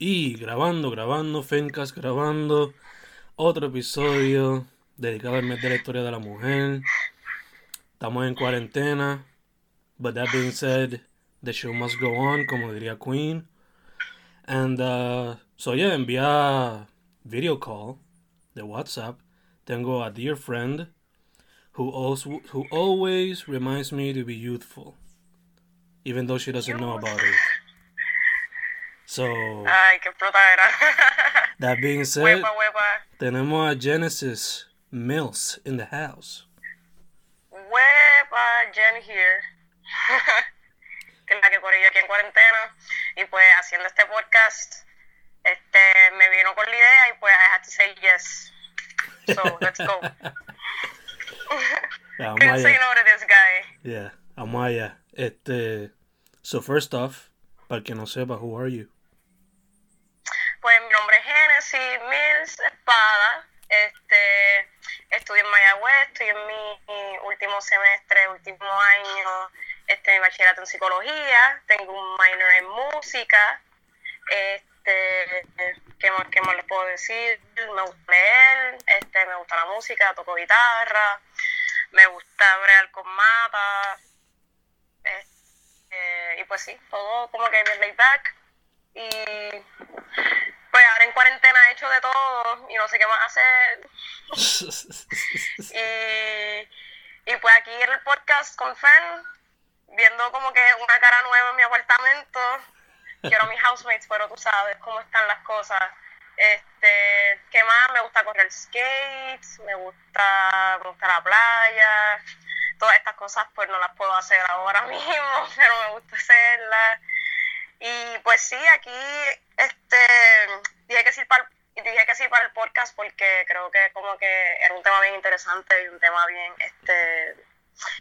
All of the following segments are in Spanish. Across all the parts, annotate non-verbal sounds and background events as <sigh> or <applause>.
Y grabando, grabando, Fencast grabando otro episodio dedicado al mes de la historia de la mujer. Estamos en cuarentena. But that being said, the show must go on, como diría Queen. And uh, so yeah, envía video call de WhatsApp. Tengo a dear friend who also who always reminds me to be youthful, even though she doesn't know about it. So Ay, qué <laughs> that being said, huepa, huepa. tenemos a Genesis Mills in the house. Huepa, Jen here. <laughs> que es la que corrí aquí en cuarentena. Y pues haciendo este podcast, este me vino con la idea y pues I had to say yes. So, let's go. Yeah, Couldn't say no to this guy. Yeah, allá. Este, so first off, para que no sepa, who are you? Pues mi nombre es Genesis Mills Espada. Este, estudio en Mayagüez, estoy en mi, último semestre, último año, este, mi bachillerato en psicología, tengo un minor en música. Este, ¿qué más, qué más les puedo decir? Me gusta leer, este, me gusta la música, toco guitarra, me gusta bregar con mapas. Este, y pues sí, todo como que bien laid back. Y en cuarentena he hecho de todo y no sé qué más hacer. <laughs> Y, y pues aquí en el podcast con Fen, viendo como que una cara nueva en mi apartamento. Quiero a mis housemates, pero tú sabes cómo están las cosas. Este, ¿qué más? Me gusta correr skates, me gusta, me gusta la playa. Todas estas cosas pues no las puedo hacer ahora <laughs> mismo, pero me gusta hacerlas. Y pues sí, aquí este dije que sí para dije que sí para el podcast porque creo que como que era un tema bien interesante y un tema bien este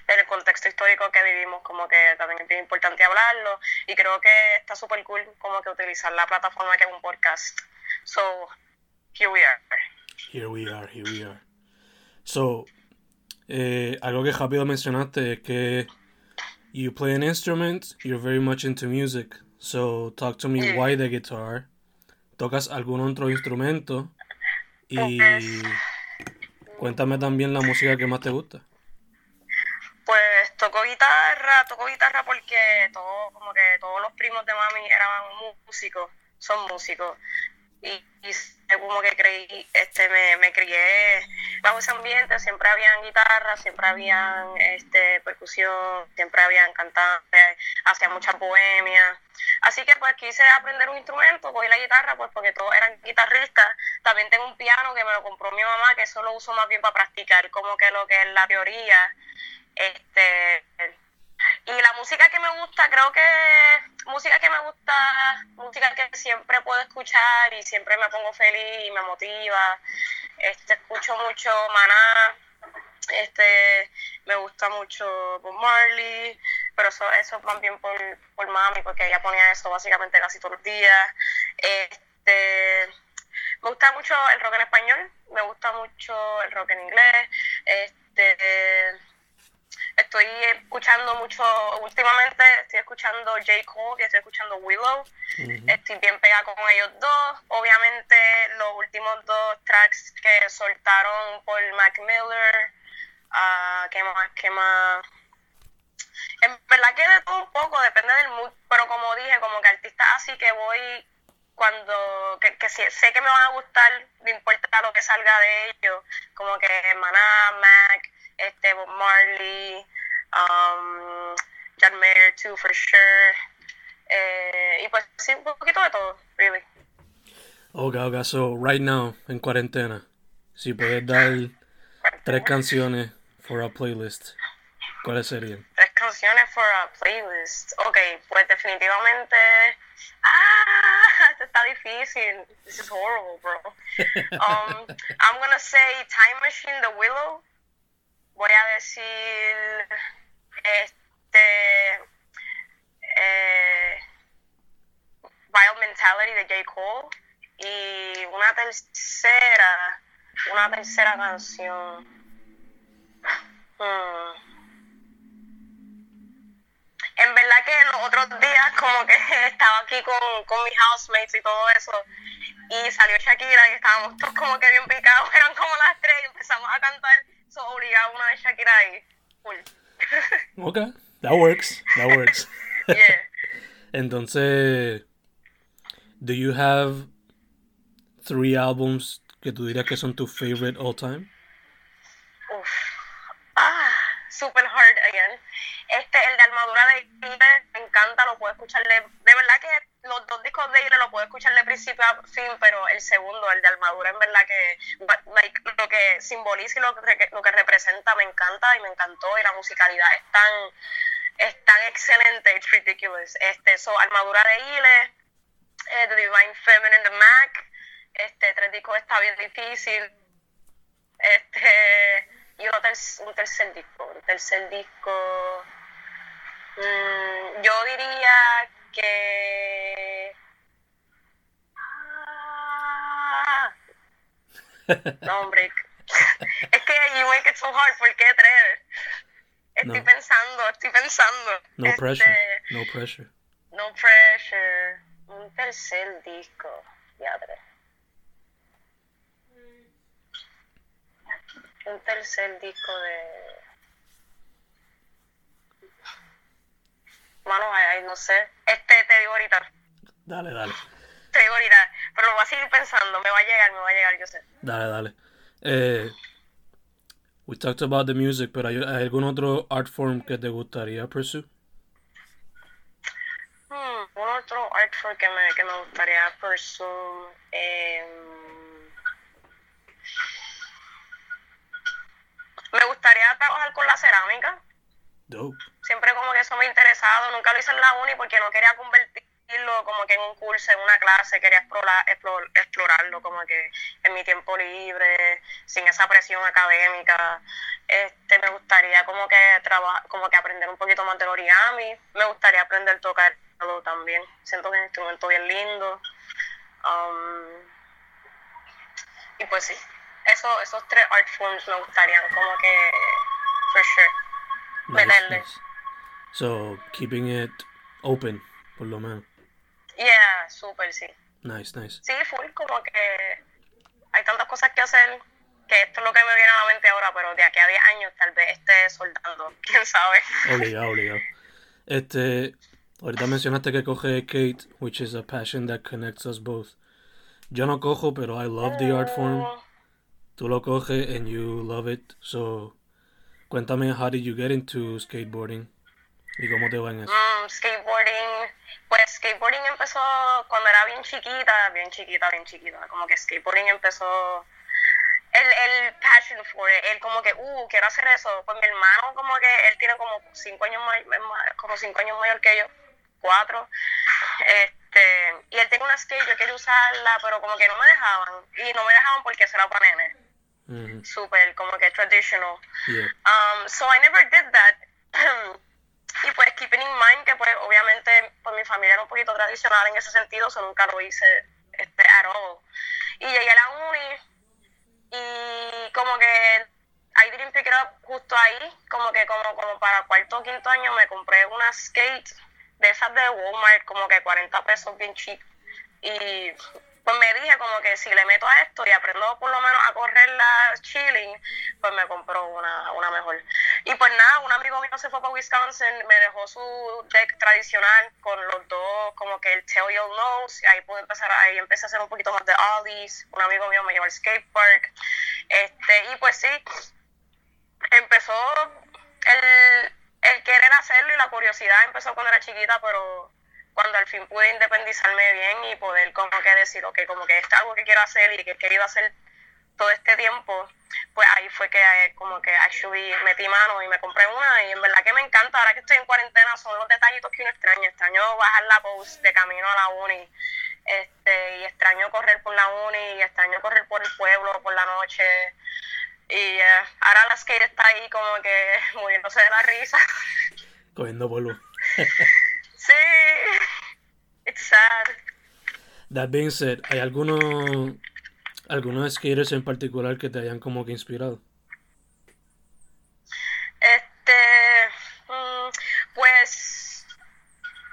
en el contexto histórico que vivimos como que también es bien importante hablarlo y creo que está súper cool como que utilizar la plataforma que es un podcast. So, here we are. Here we are, here we are. So, eh, algo que rápido mencionaste es que you play an instrument, you're very much into music. So, talk to me Yeah. why the guitar. ¿Tocas algún otro instrumento? Y Pues- cuéntame también la música que más te gusta. Pues toco guitarra, toco guitarra porque todo, como que todos los primos de mami eran músicos, son músicos. Y, como que creí, este, me, me crié bajo ese ambiente, siempre habían guitarras, siempre habían este, percusión, siempre habían cantantes, hacía mucha bohemia. Así que pues quise aprender un instrumento, cogí la guitarra pues porque todos eran guitarristas. También tengo un piano que me lo compró mi mamá, que eso lo uso más bien para practicar como que lo que es la teoría. Este, y la música que me gusta, creo que música que me gusta, música que siempre puedo escuchar y siempre me pongo feliz y me motiva. Este, escucho mucho Maná, este, me gusta mucho Bob Marley, pero eso, eso es más bien por, por mami, porque ella ponía eso básicamente casi todos los días. Este, me gusta mucho el rock en español, me gusta mucho el rock en inglés. Este, estoy escuchando mucho, últimamente estoy escuchando J. Cole y estoy escuchando Willow. Estoy bien pegada con ellos dos. Obviamente los últimos dos tracks que soltaron por Mac Miller. ah, ¿Qué más? ¿Qué más? En verdad que de todo un poco, depende del mood, pero como dije, como que artistas así que voy cuando, que, que sé sé que me van a gustar, no importa lo que salga de ellos, como que Maná, Mac, este, Bob Marley, um, John Mayer too, for sure, eh, y pues sí, un poquito de todo, really. Ok, ok, so right now, en cuarentena, si puedes dar tres canciones for a playlist, ¿cuáles serían? Tres canciones for a playlist. Ok, pues definitivamente. Ah, <laughs> esto está difícil. This is horrible, bro. <laughs> Um, I'm gonna say Time Machine The Willow. Voy a decir. Este. Eh, Wild Mentality de J. Cole. Y una tercera. Una tercera canción. Hmm. en verdad que los otros días como que <laughs> estaba aquí con, con mis housemates y todo eso y salió Shakira y estábamos todos como que bien picados, <laughs> eran como las tres y empezamos a cantar, so obligado una de Shakira ahí, full. Okay, that works, that works. <laughs> yeah. <laughs> Entonces, do you have three albums que tú dirías que son tu favorite all time? Uf. Ah, super hard again. Este, el de Armadura de Ile, me encanta, lo puedo escuchar de, de verdad que los dos discos de Ile lo puedo escuchar de principio a fin, pero el segundo, el de Armadura, en verdad que like, lo que simboliza y lo que, lo que representa me encanta y me encantó y la musicalidad es tan, es tan excelente, it's ridiculous. Este, so, Armadura de Ile, eh, The Divine Feminine, The Mac, este, tres discos está bien difícil. Este, y otro ter un tercer disco, un tercer disco. Mmm, yo diría que. Ah, no, <laughs> hombre. es que you make it so hard, ¿por qué tres? Estoy No. pensando, estoy pensando. No Este, pressure, no pressure. No pressure. Un tercer disco. Ya tres. Un tercer disco de. Mano, ay, ay, no sé. Este te digo ahorita. Dale, dale, Te digo ahorita. Pero lo voy a seguir pensando. Me va a llegar, me va a llegar, yo sé. dale, dale. Eh, we talked about the music, pero ¿hay, hay algún otro art form que te gustaría pursue? Hmm, un otro art form que me, que me gustaría pursue. em, me gustaría trabajar con la cerámica. Dope. siempre como que eso me ha interesado, nunca lo hice en la uni porque no quería como que en un curso, en una clase, quería explorar, explor- explorarlo como que en mi tiempo libre, sin esa presión académica. Este, me gustaría como que traba- como que aprender un poquito más del origami, me gustaría aprender a tocar también, siento que es un instrumento bien lindo. Um, y pues sí, eso, esos tres art forms me gustarían como que, for sure. Nice, nice. So, keeping it open, por lo menos. Yeah, súper, sí. Nice, nice. Sí, full, como que hay tantas cosas que hacer que esto es lo que me viene a la mente ahora, pero de aquí a 10 años tal vez esté soldando, <laughs> quién sabe. Obligado, obligado. Este, ahorita mencionaste que coge skate, which is a passion that connects us both. Yo no cojo, pero I love the art form. Mm, Tú lo coges and you love it. So, cuéntame, how did you get into skateboarding? ¿Y cómo te va en eso? Mm, skateboarding, skateboarding empezó cuando era bien chiquita, bien chiquita, bien chiquita, como que skateboarding empezó el, el passion for it, el como que, uh, quiero hacer eso, pues mi hermano como que, él tiene como cinco años may- ma- como cinco años mayor que yo, cuatro, este, y él tiene una skate, yo quería usarla, pero como que no me dejaban, y no me dejaban porque eso era para nene, Mhm, súper como que traditional, Yeah. Um, so I never did that. y pues keeping in mind que pues obviamente pues mi familia era un poquito tradicional en ese sentido, so nunca lo hice este all. Y llegué a la uni y como que I didn't pick it up justo ahí, como que como, como para cuarto o quinto año me compré una skate de esas de Walmart, como que 40 pesos bien cheap. Y pues me dije como que si le meto a esto y aprendo por lo menos a correrla chilling, pues me compro una, una mejor. Y pues nada, un amigo mío se fue para Wisconsin, me dejó su deck tradicional con los dos, como que el tail you'll nose, y ahí pude empezar, ahí empecé a hacer un poquito más de ollies, un amigo mío me llevó al skate park, este, y pues sí, empezó el, el querer hacerlo y la curiosidad empezó cuando era chiquita, pero cuando al fin pude independizarme bien y poder como que decir, ok, como que esto es algo que quiero hacer y que he querido hacer todo este tiempo, pues ahí fue que eh, como que actually metí mano y me compré una y en verdad que me encanta, ahora que estoy en cuarentena son los detallitos que uno extraña, extraño bajar la post de camino a la uni, este, y extraño correr por la uni, y extraño correr por el pueblo por la noche, y eh, ahora la skate está ahí como que <laughs> muriéndose de la risa. Cogiendo polvo. <laughs> That being said, ¿hay algunos algunos skaters en particular que te hayan como que inspirado? Este, mm, pues,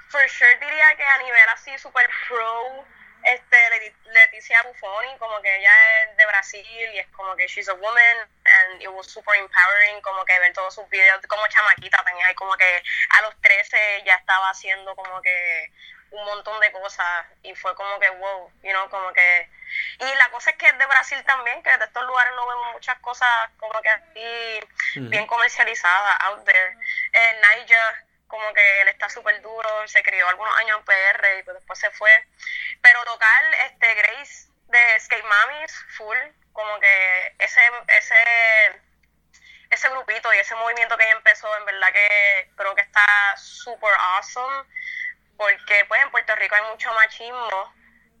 for sure diría que a nivel así super pro Leticia Buffoni, como que ella es de Brasil y es como que she's a woman and it was super empowering, como que ver todos sus videos como chamaquita, tenía ahí como que a los 13 ya estaba haciendo como que un montón de cosas y fue como que wow, you know, como que y la cosa es que es de Brasil también, que de estos lugares no vemos muchas cosas como que así bien comercializadas out there. Eh, Niger, como que él está súper duro, se crió algunos años en PR y pues después se fue. Pero local, este Grace de Skate Mamis, full, como que ese, ese, ese grupito y ese movimiento que ella empezó, en verdad que creo que está súper awesome, porque pues en Puerto Rico hay mucho machismo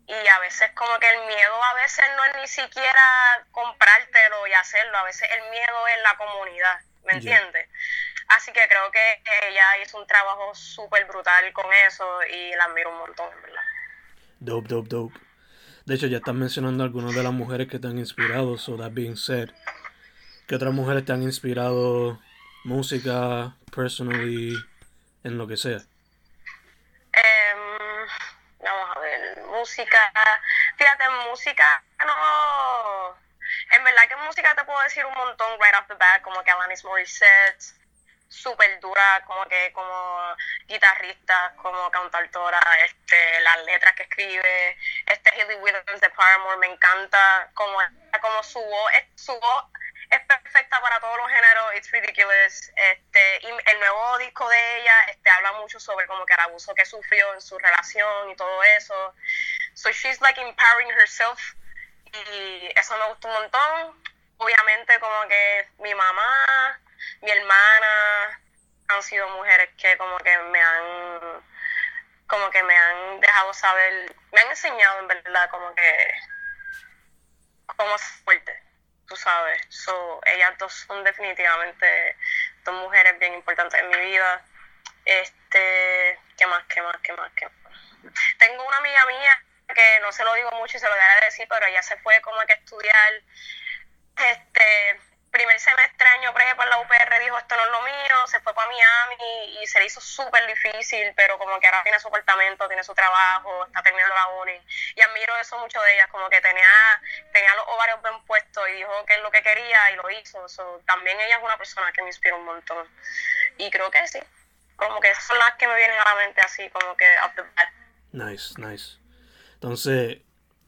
y a veces como que el miedo a veces no es ni siquiera comprártelo y hacerlo, a veces el miedo es la comunidad, ¿me entiendes? Así que creo que ella hizo un trabajo súper brutal con eso y la admiro un montón, ¿verdad? Dope, dope, dope. De hecho, ya están mencionando algunas de las mujeres que te han inspirado, so that being said. ¿Qué otras mujeres te han inspirado música, personally, en lo que sea? Um, vamos a ver, música. Fíjate, música no. En verdad que música te puedo decir un montón right off the bat, como que Alanis Morissette súper dura como que como guitarrista, como cantautora, este, las letras que escribe, este Hilly Williams de Paramore me encanta, como, como su voz, es, su voz es perfecta para todos los géneros, it's ridiculous, este, y el nuevo disco de ella este, habla mucho sobre como que el abuso que sufrió en su relación y todo eso, so she's like empowering herself, y eso me gustó un montón, obviamente como que mi mamá, mi hermana han sido mujeres que como que me han como que me han dejado saber, me han enseñado en verdad como que como fuerte, tú sabes. So, ellas dos son definitivamente dos mujeres bien importantes en mi vida. Este, ¿qué más, qué más, qué más, qué más? Tengo una amiga mía que no se lo digo mucho y se lo voy a decir, pero ella se fue como que estudiar este primer semestre año prepa en la UPR dijo esto no es lo mío, se fue para Miami y se le hizo súper difícil, pero como que ahora tiene su apartamento, tiene su trabajo, está terminando la uni. Y admiro eso mucho de ella, como que tenía, tenía los ovarios bien puestos y dijo que es lo que quería y lo hizo. también ella es una persona que me inspira un montón. Y creo que sí, como que son las que me vienen a la mente así, como que up the bat. Nice, nice. Entonces,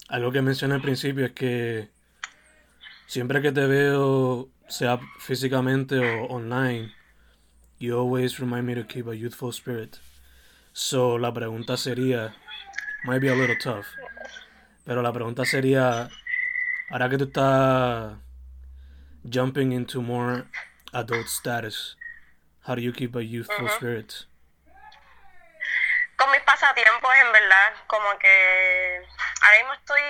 algo que mencioné al principio es que siempre que te veo sea físicamente o online, you always remind me to keep a youthful spirit. So la pregunta sería, might be a little tough, pero la pregunta sería, ahora que tú estás jumping into more adult status, how do you keep a youthful spirit? Con mis pasatiempos, en verdad, como que ahora mismo estoy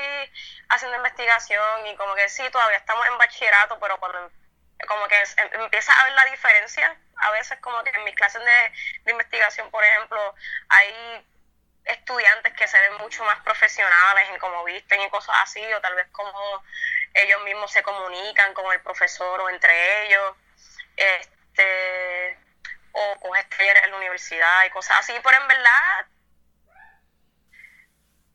haciendo investigación y como que sí, todavía estamos en bachillerato, pero cuando como que em, empieza a ver la diferencia. A veces como que en mis clases de, investigación, por ejemplo, hay estudiantes que se ven mucho más profesionales en cómo visten y cosas así, o tal vez como ellos mismos se comunican con el profesor o entre ellos, este, o con talleres en la universidad y cosas así, pero en verdad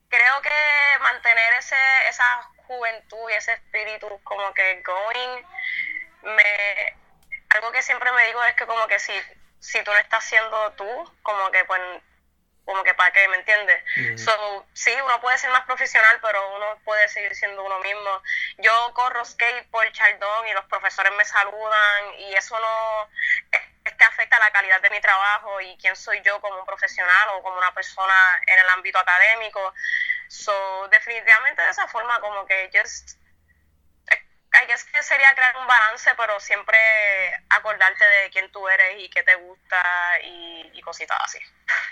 creo que mantener ese, esa juventud y ese espíritu como que going me algo que siempre me digo es que como que si, si tú no estás siendo tú, como que pues como que para qué, ¿me entiendes? So, sí, uno puede ser más profesional, pero uno puede seguir siendo uno mismo. Yo corro skate por Chaldón y los profesores me saludan y eso no es que afecta la calidad de mi trabajo y quién soy yo como un profesional o como una persona en el ámbito académico. So, definitivamente de esa forma como que just es que sería crear un balance, pero siempre acordarte de quién tú eres y qué te gusta y, cositas así.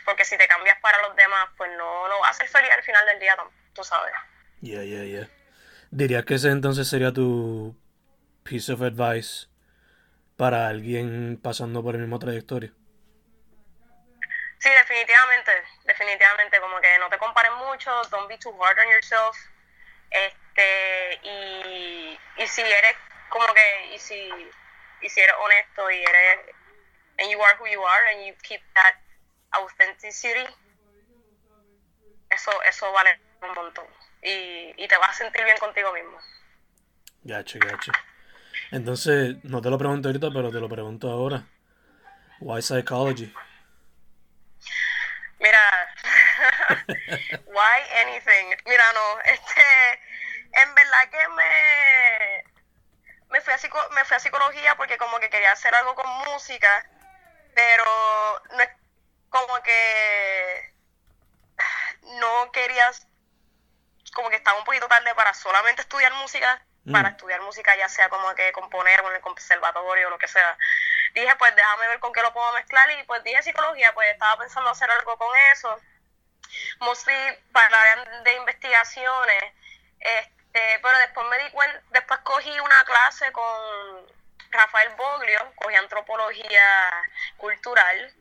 Porque si te cambias para los demás, pues no, no vas a ser feliz al final del día, tú sabes. Yeah, yeah, yeah. ¿Dirías que ese entonces sería tu piece of advice para alguien pasando por el mismo trayectoria? Sí, definitivamente, definitivamente, como que no te compares mucho, don't be too hard on yourself. Este, y, y si eres como que, y si, y si eres honesto y eres, and you are who you are and you keep that authenticity, eso, eso vale un montón. y, y te vas a sentir bien contigo mismo. Gacho, gacho. Entonces, no te lo pregunto ahorita, pero te lo pregunto ahora. Why psychology? Mira, <laughs> why anything? Mira, no, este, en verdad que me, me fui a, psico- me fui a psicología porque como que quería hacer algo con música, pero no es como que no querías, como que estaba un poquito tarde para solamente estudiar música, para Mm. estudiar música ya sea como que componer o en el conservatorio o lo que sea. Dije, pues déjame ver con qué lo puedo mezclar y pues dije psicología, pues estaba pensando hacer algo con eso mostly para el área de investigaciones. Este, pero después me di cuenta, después cogí una clase con Rafael Boglio, cogí antropología cultural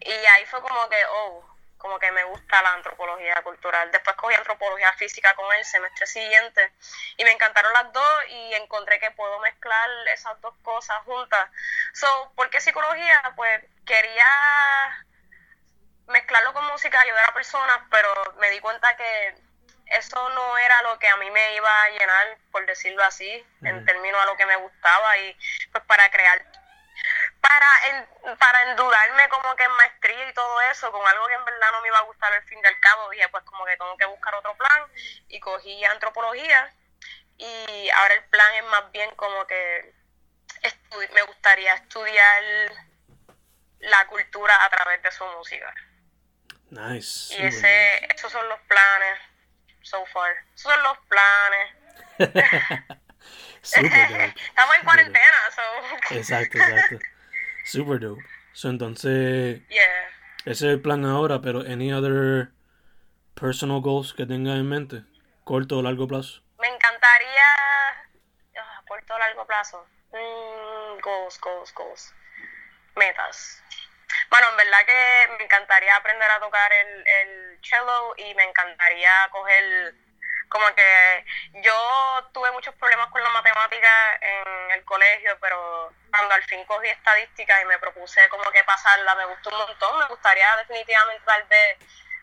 y ahí fue como que, oh, como que me gusta la antropología cultural. Después cogí antropología física con el semestre siguiente y me encantaron las dos y encontré que puedo mezclar esas dos cosas juntas. So, ¿por qué psicología? Pues quería mezclarlo con música, ayudar a personas, pero me di cuenta que eso no era lo que a mí me iba a llenar, por decirlo así, en términos a lo que me gustaba y pues para crear, para, en- para endullarme como que en maestría y todo eso, con algo que en verdad no me iba a gustar al fin y al cabo, dije pues como que tengo que buscar otro plan y cogí antropología y ahora el plan es más bien como que me gustaría estudiar la cultura a través de su música. Nice. Y ese, esos son los planes, so far. Esos son los planes. <laughs> Super <laughs> dope. Estamos en cuarentena, so. Exacto, exacto. Super dope. So, entonces, Yeah. ese es el plan ahora, pero any other personal goals que tengas en mente? Corto o largo plazo. Me encantaría. ah, corto o largo plazo. Mm, goals, goals, goals. Metas. Bueno, en verdad que me encantaría aprender a tocar el, el cello y me encantaría coger. Como que yo tuve muchos problemas con la matemática en el colegio, pero cuando al fin cogí estadística y me propuse como que pasarla, me gustó un montón. Me gustaría definitivamente tal vez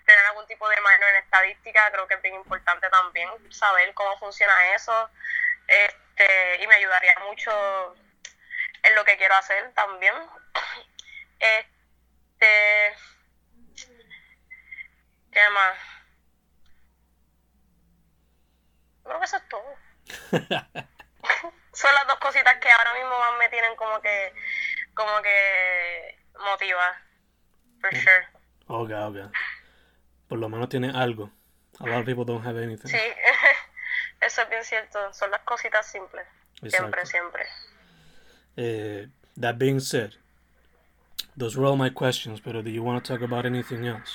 tener algún tipo de minor en estadística, creo que es bien importante también saber cómo funciona eso. Este, y me ayudaría mucho en lo que quiero hacer también. Este, ¿qué más? Creo que eso es todo. <laughs> Son las dos cositas que ahora mismo más me tienen como que, como que motivar. For sure. Okay, okay. Por lo menos tiene algo. A lot of people don't have anything. Sí, <laughs> eso es bien cierto. Son las cositas simples. Siempre, Exacto. siempre. Eh, that being said, those were all my questions, pero do you want to talk about anything else?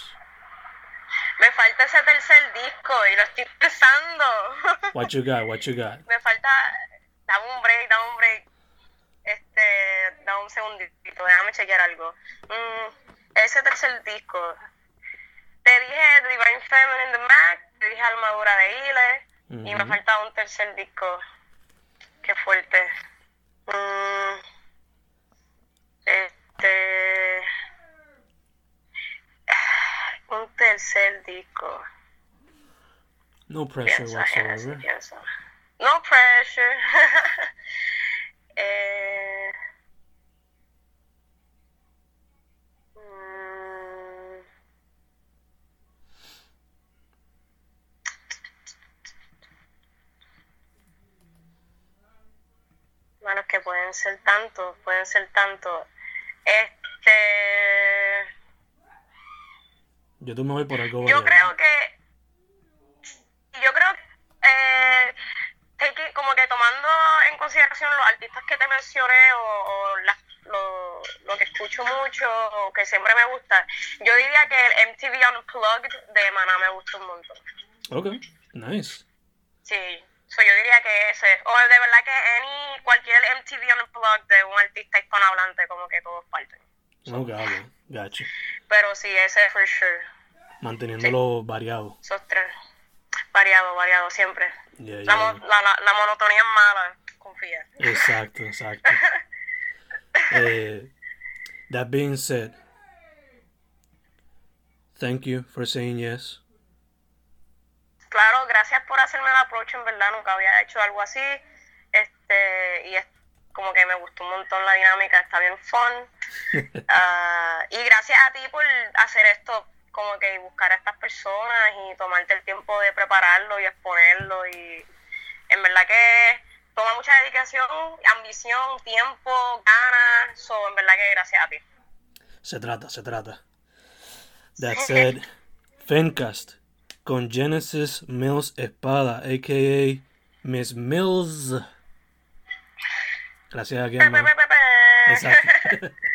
Me falta ese tercer disco y lo estoy pensando. <laughs> What you got? What you got? Me falta. Dame un break, dame un break. Este, dame un segundito, déjame chequear algo. Mm, ese tercer disco. Te dije The Divine Feminine The Mac, te dije Armadura de Ile, y me Ujú. falta un tercer disco. Qué fuerte. Mm, este. <sighs> Un tercer disco. No pressure Genesis, whatsoever. No pressure. <laughs> eh, mm, bueno, que pueden ser tantos, pueden ser tantos. Este. Yo tú me voy por algo Yo variado. creo que yo creo eh, take como que tomando en consideración los artistas que te mencioné o, o las- lo, lo que escucho mucho o que siempre me gusta, yo diría que el MTV Unplugged de Maná me gusta un montón. Okay, nice. Sí, so yo diría que ese, o de verdad que any, cualquier MTV Unplugged de un artista hispanohablante, como que todos parten. Okay, okay. Gotcha. Pero sí, ese for sure. Manteniéndolo variado. Esos tres. Variado, variado, siempre. Yeah, yeah. la, la, la monotonía es mala, confía. Exacto, exacto. <laughs> Eh, that being said, thank you for saying yes. Claro, gracias por hacerme el approach, en verdad, nunca había hecho algo así. Este, y es como que me gustó un montón la dinámica, está bien fun. <laughs> Ah, y gracias a ti por hacer esto, como que buscar a estas personas y tomarte el tiempo de prepararlo y exponerlo. Y en verdad que toma mucha dedicación, ambición, tiempo, ganas. So, en verdad que gracias a ti. Se trata, se trata. That said, <laughs> Fencast con Genesis Mills Espada, a.k.a. Miss Mills. Gracias a. <laughs> Exacto. <laughs>